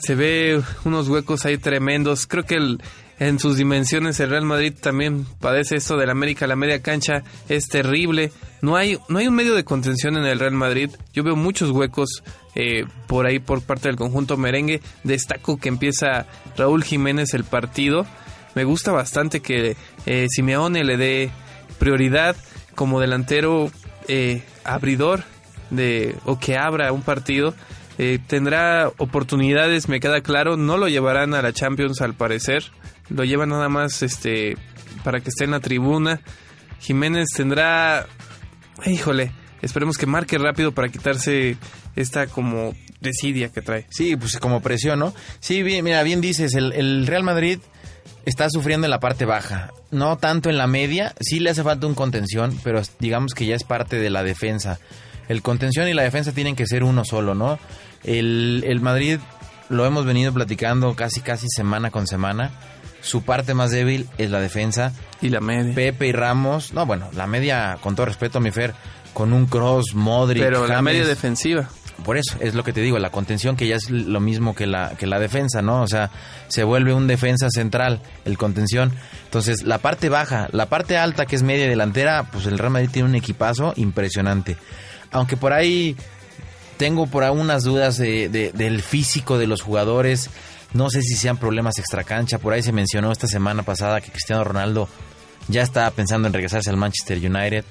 se ve unos huecos ahí tremendos. Creo que el- en sus dimensiones el Real Madrid también padece esto del América. La media cancha es terrible. No hay, no hay un medio de contención en el Real Madrid. Yo veo muchos huecos eh, por ahí por parte del conjunto merengue. Destaco que empieza Raúl Jiménez el partido. Me gusta bastante que eh, Simeone le dé prioridad como delantero eh, abridor de o que abra un partido. Eh, tendrá oportunidades, me queda claro. No lo llevarán a la Champions al parecer. Lo llevan nada más este para que esté en la tribuna. Jiménez tendrá, híjole, esperemos que marque rápido para quitarse esta como desidia que trae.
Sí, pues como presión, ¿no? Sí, bien, mira, bien dices, el, el Real Madrid está sufriendo en la parte baja, no tanto en la media, sí le hace falta un contención, pero digamos que ya es parte de la defensa. El contención y la defensa tienen que ser uno solo, ¿no? El, el Madrid lo hemos venido platicando casi casi semana con semana. Su parte más débil es la defensa.
Y la media.
Pepe y Ramos, no, bueno, la media, con todo respeto mi Fer, con un cross, Modric.
Pero la media defensiva.
Por eso, es lo que te digo, la contención que ya es lo mismo que la, que la defensa, ¿no? O sea, se vuelve un defensa central, el contención. Entonces, la parte baja, la parte alta, que es media delantera, pues el Real Madrid tiene un equipazo impresionante. Aunque por ahí tengo por ahí unas dudas de, de- del físico de los jugadores. No sé si sean problemas extracancha. Por ahí se mencionó esta semana pasada que Cristiano Ronaldo ya estaba pensando en regresarse al Manchester United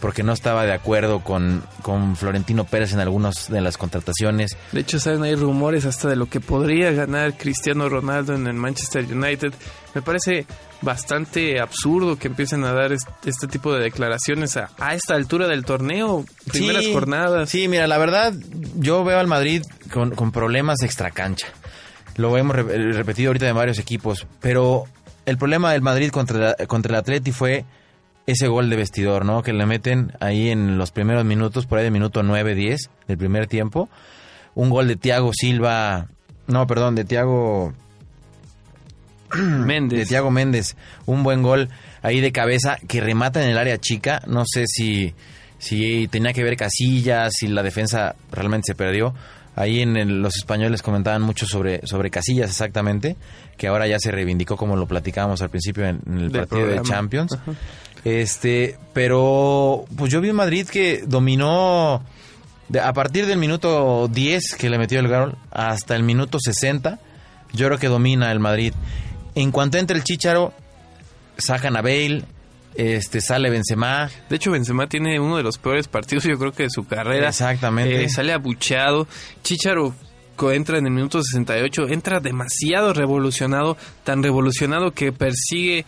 porque no estaba de acuerdo con, con Florentino Pérez en algunas de las contrataciones.
De hecho, saben, hay rumores hasta de lo que podría ganar Cristiano Ronaldo en el Manchester United. Me parece bastante absurdo que empiecen a dar este, tipo de declaraciones a, a esta altura del torneo, primeras
Sí,
jornadas.
Sí, mira, la verdad, yo veo al Madrid con, con problemas extracancha. Lo hemos re- repetido ahorita de varios equipos, pero el problema del Madrid contra, la- contra el Atleti fue ese gol de vestidor, ¿no? Que le meten ahí en los primeros minutos, por ahí de minuto 9, 10 del primer tiempo. Un gol de Thiago Silva, no, perdón, de Thiago de
Méndez.
Thiago Méndez. Un buen gol ahí de cabeza que remata en el área chica. No sé si, si tenía que ver Casillas, si la defensa realmente se perdió. Ahí en el- los españoles comentaban mucho sobre, sobre Casillas exactamente, que ahora ya se reivindicó como lo platicábamos al principio en, en el
Del
partido de. Champions.
Ajá.
Este, pero pues yo vi un Madrid que dominó de- a partir del minuto 10 que le metió el gol hasta el minuto 60. Yo creo que domina el Madrid. En cuanto entra el Chicharo, sacan a Bale, este sale Benzema.
De hecho, Benzema tiene uno de los peores partidos, yo creo que de su carrera.
Exactamente.
Eh, sale abucheado. Chicharo entra en el minuto 68, entra demasiado revolucionado, tan revolucionado que persigue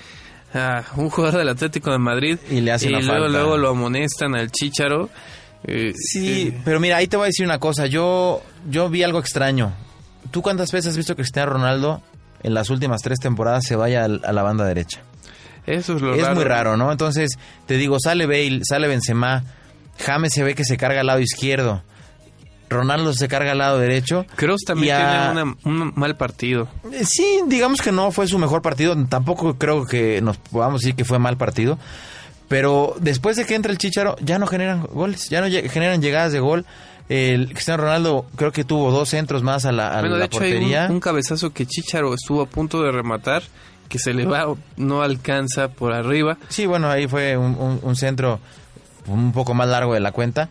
a un jugador del Atlético de Madrid
Y le hace una
luego,
falta.
luego lo amonestan al Chicharo. Eh,
Sí,
eh,
pero mira, ahí te voy a decir una cosa. Yo, yo vi algo extraño. ¿Tú cuántas veces has visto que Cristiano Ronaldo en las últimas tres temporadas se vaya a la banda derecha?
eso es lo
es
raro.
muy raro, ¿no? Entonces, te digo, sale Bale, sale Benzema, James se ve que se carga al lado izquierdo, Ronaldo se carga al lado derecho.
Kroos también
a-
tiene una- un mal partido.
Eh, Sí, digamos que no fue su mejor partido, tampoco creo que nos podamos decir que fue mal partido, pero después de que entra el Chicharo ya no generan goles, ya no generan llegadas de gol. El Cristiano Ronaldo creo que tuvo dos centros más a la, a
bueno, de
la
hecho hay
portería.
un, un cabezazo que Chicharo estuvo a punto de rematar, que se le va, no alcanza por arriba.
Sí, bueno, ahí fue un, un- un centro un poco más largo de la cuenta.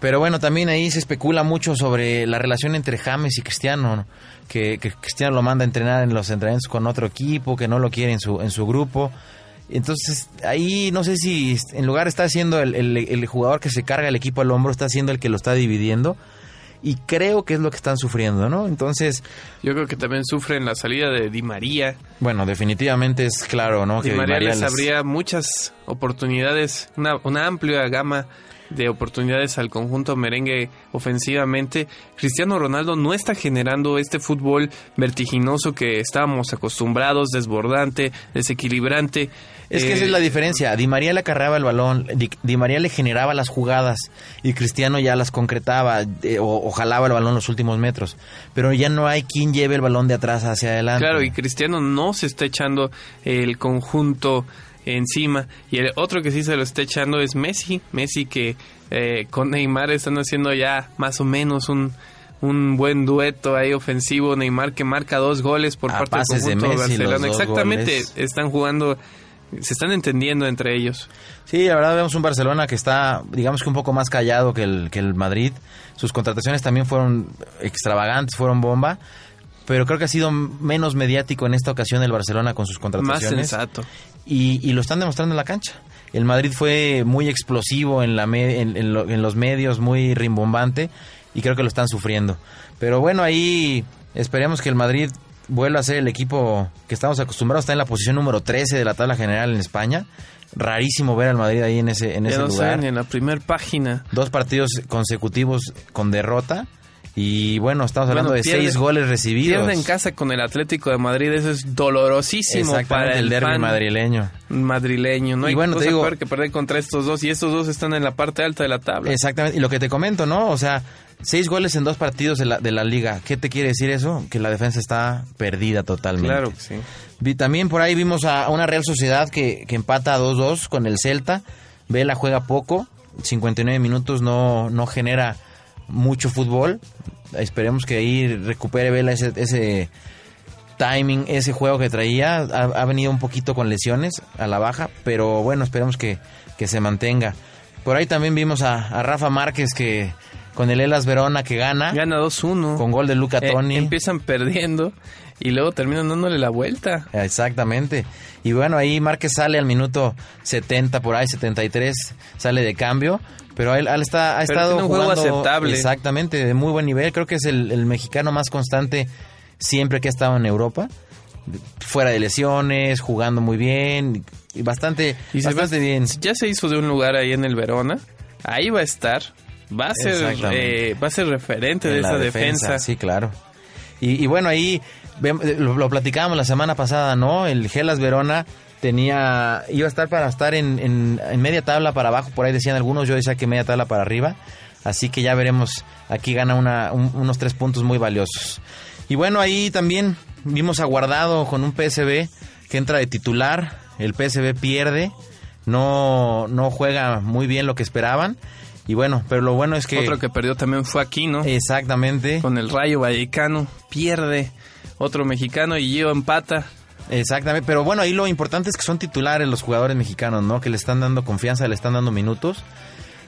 Pero bueno, también ahí se especula mucho sobre la relación entre James y Cristiano, ¿no? que, que Cristiano lo manda a entrenar en los entrenamientos con otro equipo, que no lo quiere en su, en su grupo. Entonces, ahí no sé si en lugar está siendo el, el- el jugador que se carga el equipo al hombro, está siendo el que lo está dividiendo. Y creo que es lo que están sufriendo, ¿no? Entonces,
Yo creo que también sufren la salida de Di María.
bueno, definitivamente es claro, ¿no?
Di
Di
María
María
les
les-
abría muchas oportunidades, una, una amplia gama de oportunidades al conjunto merengue ofensivamente. Cristiano Ronaldo no está generando este fútbol vertiginoso que estábamos acostumbrados, desbordante, desequilibrante.
Es que
Eh,
esa es la diferencia. Di María le acarreaba el balón, Di, Di María le generaba las jugadas y Cristiano ya las concretaba eh, o, o jalaba el balón los últimos metros. Pero ya no hay quien lleve el balón de atrás hacia adelante.
Claro, y Cristiano no se está echando el conjunto encima. Y el otro que sí se lo está echando es Messi. Messi que eh, con Neymar están haciendo ya más o menos un, un buen dueto ahí ofensivo. Neymar que marca dos goles por
A
parte del conjunto de
Messi,
Barcelona. Exactamente,
goles.
están jugando, se están entendiendo entre ellos.
Sí, la verdad vemos un Barcelona que está, digamos que un poco más callado que el, que el Madrid. Sus contrataciones también fueron extravagantes, fueron bomba. Pero creo que ha sido menos mediático en esta ocasión el Barcelona con sus
Más
contrataciones.
sensato.
y, y lo están demostrando en la cancha. El Madrid fue muy explosivo en, la me- en, en lo- en los medios, muy rimbombante, y creo que lo están sufriendo. Pero bueno, ahí esperemos que el Madrid vuelve a ser el equipo que estamos acostumbrados, está en la posición número 13 de la tabla general en España. Rarísimo ver al Madrid ahí en ese, en
Ya
ese
no
lugar.
en la primera página.
Dos partidos consecutivos con derrota. Y bueno, estamos
Bueno,
hablando de
pierde-
seis goles recibidos.
Pierde en casa con el Atlético de Madrid, eso es dolorosísimo para el,
el derbi madrileño.
madrileño. No
Y
hay
bueno, te
cosa
digo-
peor que perder contra estos dos y estos dos están en la parte alta de la tabla.
Exactamente, y lo que te comento, ¿no? O sea, seis goles en dos partidos de la, de la liga. ¿Qué te quiere decir eso? Que la defensa está perdida totalmente.
Claro que sí.
También por ahí vimos a una Real Sociedad que, que empata a 2-2 con el Celta. Vela juega poco, 59 minutos, no, no genera mucho fútbol. Esperemos que ahí recupere Vela ese, ese timing, ese juego que traía. Ha, ha venido un poquito con lesiones a la baja, pero bueno, esperemos que, que se mantenga. Por ahí también vimos a, a Rafa Márquez que con el Elas Verona que gana,
Gana 2-1.
con gol de Luca
Eh,
Toni.
empiezan perdiendo y luego terminan dándole la vuelta.
Exactamente. Y bueno, ahí Márquez sale al minuto 70, por ahí 73, sale de cambio. Pero él, él está, ha
Pero
estado
tiene un juego
jugando
aceptable.
Exactamente, de muy buen nivel. Creo que es el, el mexicano más constante siempre que ha estado en Europa. Fuera de lesiones, jugando muy bien. Y bastante,
Y se
bastante
ve-
bien.
Ya se hizo de un lugar ahí en el Verona. Ahí va a estar. Va a ser, eh, va a ser referente de
en
esa defensa.
Sí, claro. Y, y bueno, ahí lo, lo platicábamos la semana pasada, ¿no? El Gelas Verona tenía iba a estar para estar en, en- en media tabla para abajo, por ahí decían algunos, yo decía que media tabla para arriba. Así que ya veremos, aquí gana una, un- unos tres puntos muy valiosos. Y bueno, ahí también vimos a Guardado con un PSB que entra de titular, el PSB pierde, no, no juega muy bien lo que esperaban. Y bueno, pero lo bueno es que...
Otro que perdió también fue Aquino.
Exactamente.
Con el Rayo Vallecano. Pierde. Otro mexicano y Gio empata.
Exactamente, pero bueno, ahí lo importante es que son titulares los jugadores mexicanos, ¿no? Que le están dando confianza, le están dando minutos.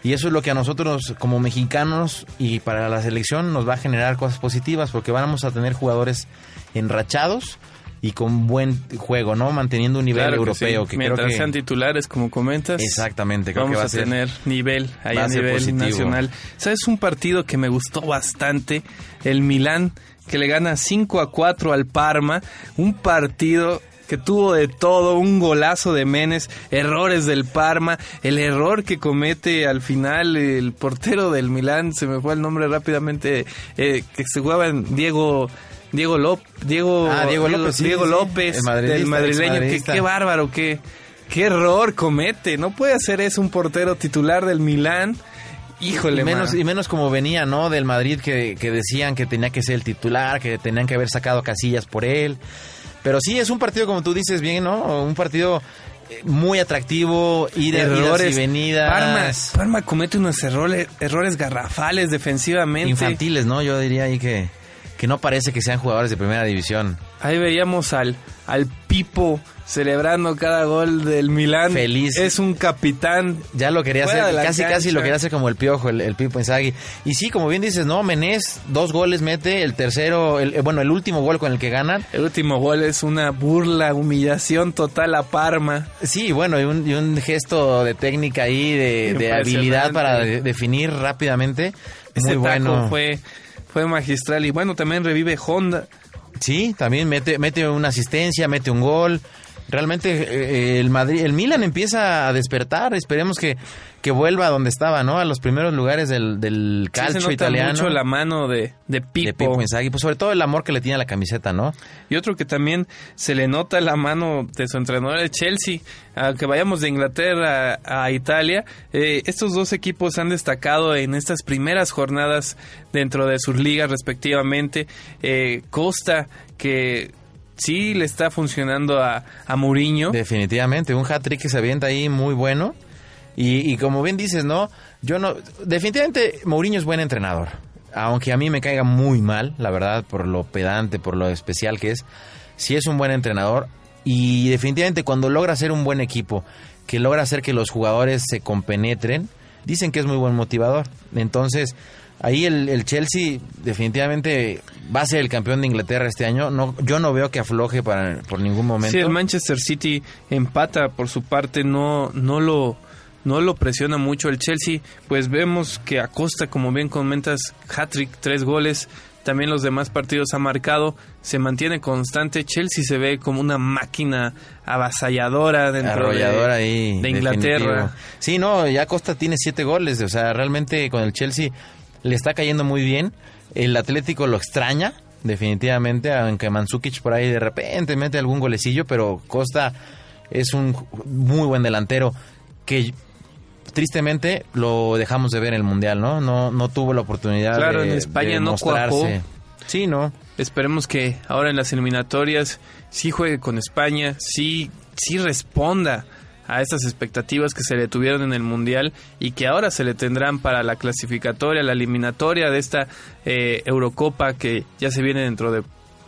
Y eso es lo que a nosotros como mexicanos y para la selección nos va a generar cosas positivas porque vamos a tener jugadores enrachados y con buen juego, ¿no? Manteniendo un nivel
Claro que
europeo
sí.
que,
Mientras
creo que
sean titulares, como comentas.
Exactamente, creo
vamos
que va
a,
ser-
tener nivel ahí a nivel
positivo.
nacional. ¿Sabes un partido que me gustó bastante? El Milán, que le gana 5 a 4 al Parma. Un partido que tuvo de todo, un golazo de Menes, errores del Parma, el error que comete al final el portero del Milán, se me fue el nombre rápidamente, eh, que se jugaba en Diego... Diego López, Diego,
Ah, Diego López,
Diego
sí.
López,
El
del madrileño, que qué bárbaro, qué, qué error comete. No puede hacer eso un portero titular del Milán. Híjole,
y menos, y menos como venía, ¿no? Del Madrid que, que decían que tenía que ser el titular, que tenían que haber sacado casillas por él. Pero sí, es un partido, como tú dices bien, ¿no? Un partido eh, muy atractivo, idas
errores.
y venidas.
Parma, Parma comete unos errores, errores garrafales defensivamente.
infantiles, ¿no? Yo diría ahí que, que no parece que sean jugadores de primera división.
Ahí veíamos al, al Pipo celebrando cada gol del Milán.
Feliz.
Es un capitán.
Ya lo quería hacer, casi
cancha.
casi lo quería hacer como el piojo, el, el Pipo Inzaghi. Y sí, como bien dices, no, Menés, dos goles mete, el tercero, el, eh, bueno, el último gol con el que ganan.
El último gol es una burla, humillación total a Parma.
Sí, bueno, y un, y un gesto de técnica ahí, de, habilidad para de- definir rápidamente.
Ese
Muy
taco
bueno.
fue, fue magistral. Y bueno, también revive Honda.
Sí, también mete, mete una asistencia, mete un gol. Realmente eh, el Madrid, el Milan empieza a despertar. Esperemos que, que vuelva a donde estaba, ¿no? A los primeros lugares del, del
Sí
calcio
se nota
italiano.
mucho la mano de, de Pipo.
de Pipo Inzaghi. Pues sobre todo el amor que le tiene a la camiseta, ¿no?
Y otro que también se le nota la mano de su entrenador de Chelsea, aunque vayamos de Inglaterra a, a Italia, eh, estos dos equipos han destacado en estas primeras jornadas dentro de sus ligas respectivamente. Eh, Costa, que sí le está funcionando a, a Mourinho.
Definitivamente, un hat-trick que se avienta ahí muy bueno. Y, como bien dices, ¿no? Yo no. Definitivamente, Mourinho es buen entrenador. Aunque a mí me caiga muy mal, la verdad, por lo pedante, por lo especial que es. Sí es un buen entrenador. Y definitivamente, cuando logra hacer un buen equipo, que logra hacer que los jugadores se compenetren, dicen que es muy buen motivador. Entonces, ahí el, el Chelsea definitivamente va a ser el campeón de Inglaterra este año. No, yo no veo que afloje para, por ningún momento.
Sí, el Manchester City empata por su parte, no, no lo no lo presiona mucho el Chelsea, pues vemos que Acosta, como bien comentas, hat-trick, tres goles, también los demás partidos ha marcado, se mantiene constante, Chelsea se ve como una máquina avasalladora dentro de,
ahí,
de Inglaterra.
definitivo. Sí, no, ya Costa tiene siete goles, o sea, realmente con el Chelsea le está cayendo muy bien, el Atlético lo extraña, definitivamente, aunque Mansukic por ahí de repente mete algún golecillo, pero Costa es un muy buen delantero que tristemente lo dejamos de ver en el mundial, ¿no? No, no tuvo la oportunidad
Claro,
de,
en España
de
no
mostrarse.
cuajó.
Sí, no.
Esperemos que ahora en las eliminatorias sí juegue con España, sí, sí responda a estas expectativas que se le tuvieron en el Mundial y que ahora se le tendrán para la clasificatoria, la eliminatoria de esta eh, Eurocopa que ya se viene dentro de,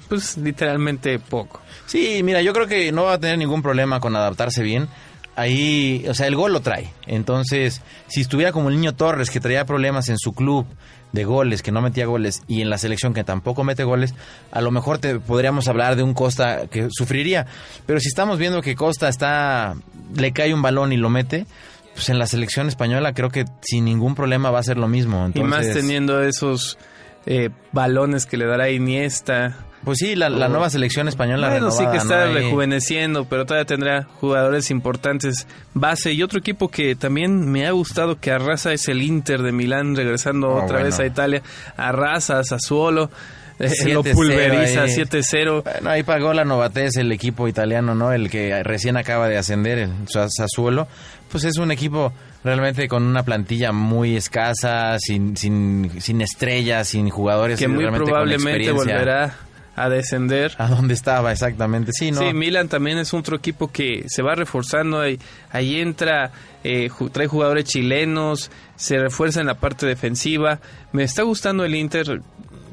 pues literalmente poco.
Sí, mira, yo creo que no va a tener ningún problema con adaptarse bien. Ahí, o sea, el gol lo trae. Entonces, si estuviera como el niño Torres, que traía problemas en su club de goles, que no metía goles, y en la selección que tampoco mete goles, a lo mejor te podríamos hablar de un Costa que sufriría. Pero si estamos viendo que Costa está, le cae un balón y lo mete, pues en la selección española creo que sin ningún problema va a ser lo mismo.
y más teniendo esos eh, balones que le dará Iniesta.
Pues sí, la, la nueva selección española
Bueno, sí que está rejuveneciendo, pero todavía tendrá jugadores importantes base. Y otro equipo que también me ha gustado que arrasa es el Inter de Milán, regresando
Oh,
otra vez a Italia. Arrasa a Sassuolo, eh, lo
7-0
pulveriza
ahí.
7-0.
Bueno, ahí pagó la novatez el equipo italiano, ¿no? El que recién acaba de ascender, el Sa- Sassuolo. Pues es un equipo realmente con una plantilla muy escasa, sin, sin, sin estrellas, sin jugadores
Que muy probablemente volverá a descender.
A donde estaba, exactamente. Sí, ¿no?
Sí, Milan también es otro equipo que se va reforzando. Ahí, ahí entra, eh, trae jugadores chilenos, se refuerza en la parte defensiva. Me está gustando el Inter.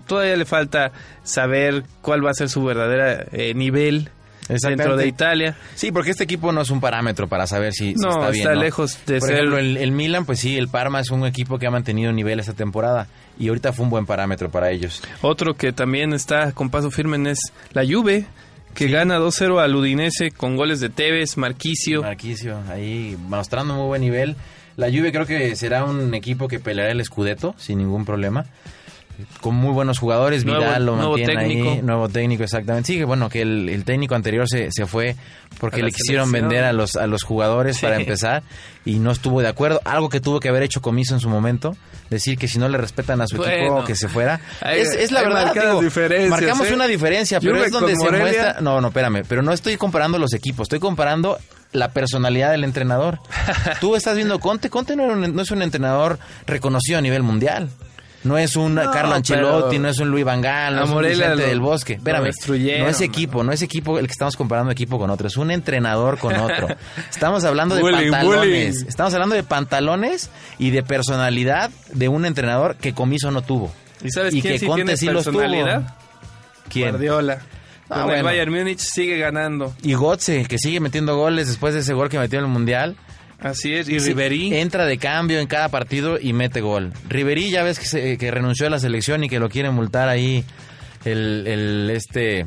Todavía le falta saber cuál va a ser su verdadera eh, nivel. Dentro de Italia.
Sí, porque este equipo no es un parámetro para saber si, si
No,
está bien.
está
¿no?
lejos de
Por
ser-
ejemplo, el, el Milan, pues sí, el Parma es un equipo que ha mantenido nivel esta temporada y ahorita fue un buen parámetro para ellos.
Otro que también está con paso firme es la Juve, que gana 2-0 al Udinese con goles de Tevez, Marquicio.
Marquicio, ahí mostrando muy buen nivel. La Juve creo que será un equipo que peleará el Scudetto sin ningún problema. Con muy buenos jugadores,
Nuevo-
Vidal lo
nuevo
mantiene ahí, nuevo técnico exactamente. Sí, que bueno, que el, el técnico anterior se, se fue porque le quisieron
selección.
vender a los a los jugadores
Sí.
para empezar y no estuvo de acuerdo. Algo que tuvo que haber hecho Comiso en su momento, decir que si no le respetan a su
Bueno.
equipo que se fuera.
Hay-
es, es la verdad, digo, marcamos
¿eh?
una diferencia, pero
Juve
es donde se muestra no, no, espérame, pero no estoy comparando los equipos, estoy comparando la personalidad del entrenador. Tú estás viendo Conte, Conte no, era un- no es un entrenador reconocido a nivel mundial. No es un
No,
Carlo Ancelotti, no es un Luis Van Gaal, no es un Vicente del Bosque. Espérame, no es equipo, no es equipo el que estamos comparando equipo con otro, es un entrenador con otro. Estamos hablando de
Bullying,
pantalones,
bullying.
estamos hablando de pantalones y de personalidad de un entrenador que Comiso no tuvo.
¿Y sabes
Y
quién
que
sí
Conte
tiene
sí los tuvo.
personalidad?
¿Quién?
Guardiola.
Ah,
Con el
bueno.
Bayern Múnich sigue ganando.
Y Gotze, que sigue metiendo goles después de ese gol que metió en el Mundial.
Así es. Y
Sí,
Ribery.
Entra de cambio en cada partido y mete gol. Riverí ya ves que, se- que renunció a la selección y que lo quiere multar ahí el, el este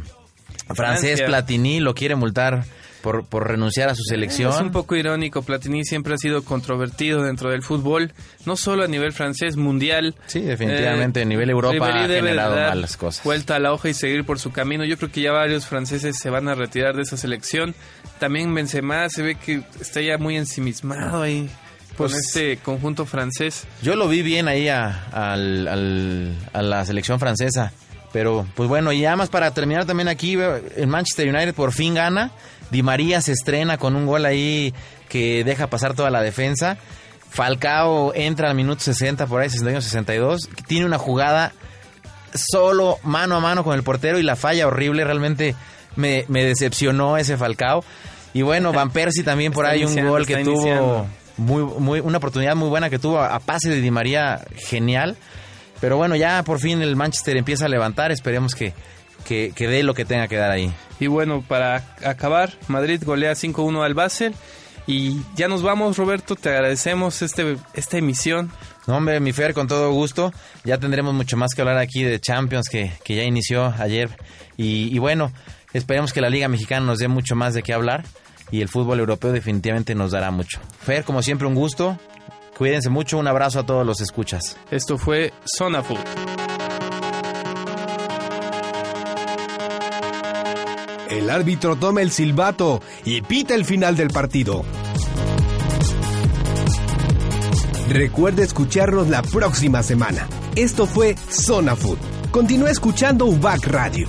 francés
Francia.
Platini, lo quiere multar por, por renunciar a su selección.
Es un poco irónico. Platini siempre ha sido controvertido dentro del fútbol, no solo a nivel francés, mundial.
Sí, definitivamente, a nivel Europa ha generado malas cosas.
Vuelta a la hoja y seguir por su camino. Yo creo que ya varios franceses se van a retirar de esa selección. También Benzema se ve que está ya muy ensimismado ahí con
Pues-
este conjunto francés.
Yo lo vi bien ahí a, al- al- a la selección francesa. Pero, pues bueno, y ya más para terminar también aquí, el Manchester United por fin gana. Di María se estrena con un gol ahí que deja pasar toda la defensa. Falcao entra al minuto 60, por ahí 61-62. Tiene una jugada solo mano a mano con el portero y la falla horrible. Realmente me, me decepcionó ese Falcao. Y bueno, Van Persie también por
Está
ahí un gol que tuvo
iniciando.
muy, muy, una oportunidad muy buena que tuvo a, a pase de Di María, genial. Pero bueno, ya por fin el Manchester empieza a levantar, esperemos que, que, que dé lo que tenga que dar ahí.
Y bueno, para acabar, Madrid golea 5-1 al Basel. Y ya nos vamos, Roberto. Te agradecemos este, esta emisión.
No, hombre, mi Fer, con todo gusto. Ya tendremos mucho más que hablar aquí de Champions que, que ya inició ayer. Y, y bueno, esperemos que la Liga Mexicana nos dé mucho más de qué hablar. y el fútbol europeo definitivamente nos dará mucho. Fer, como siempre, un gusto. Cuídense mucho, un abrazo a todos los escuchas.
Esto fue Zona Food.
El árbitro toma el silbato y pita el final del partido. Recuerde escucharnos la próxima semana. Esto fue Zona Food. Continúa escuchando UBAC Radio.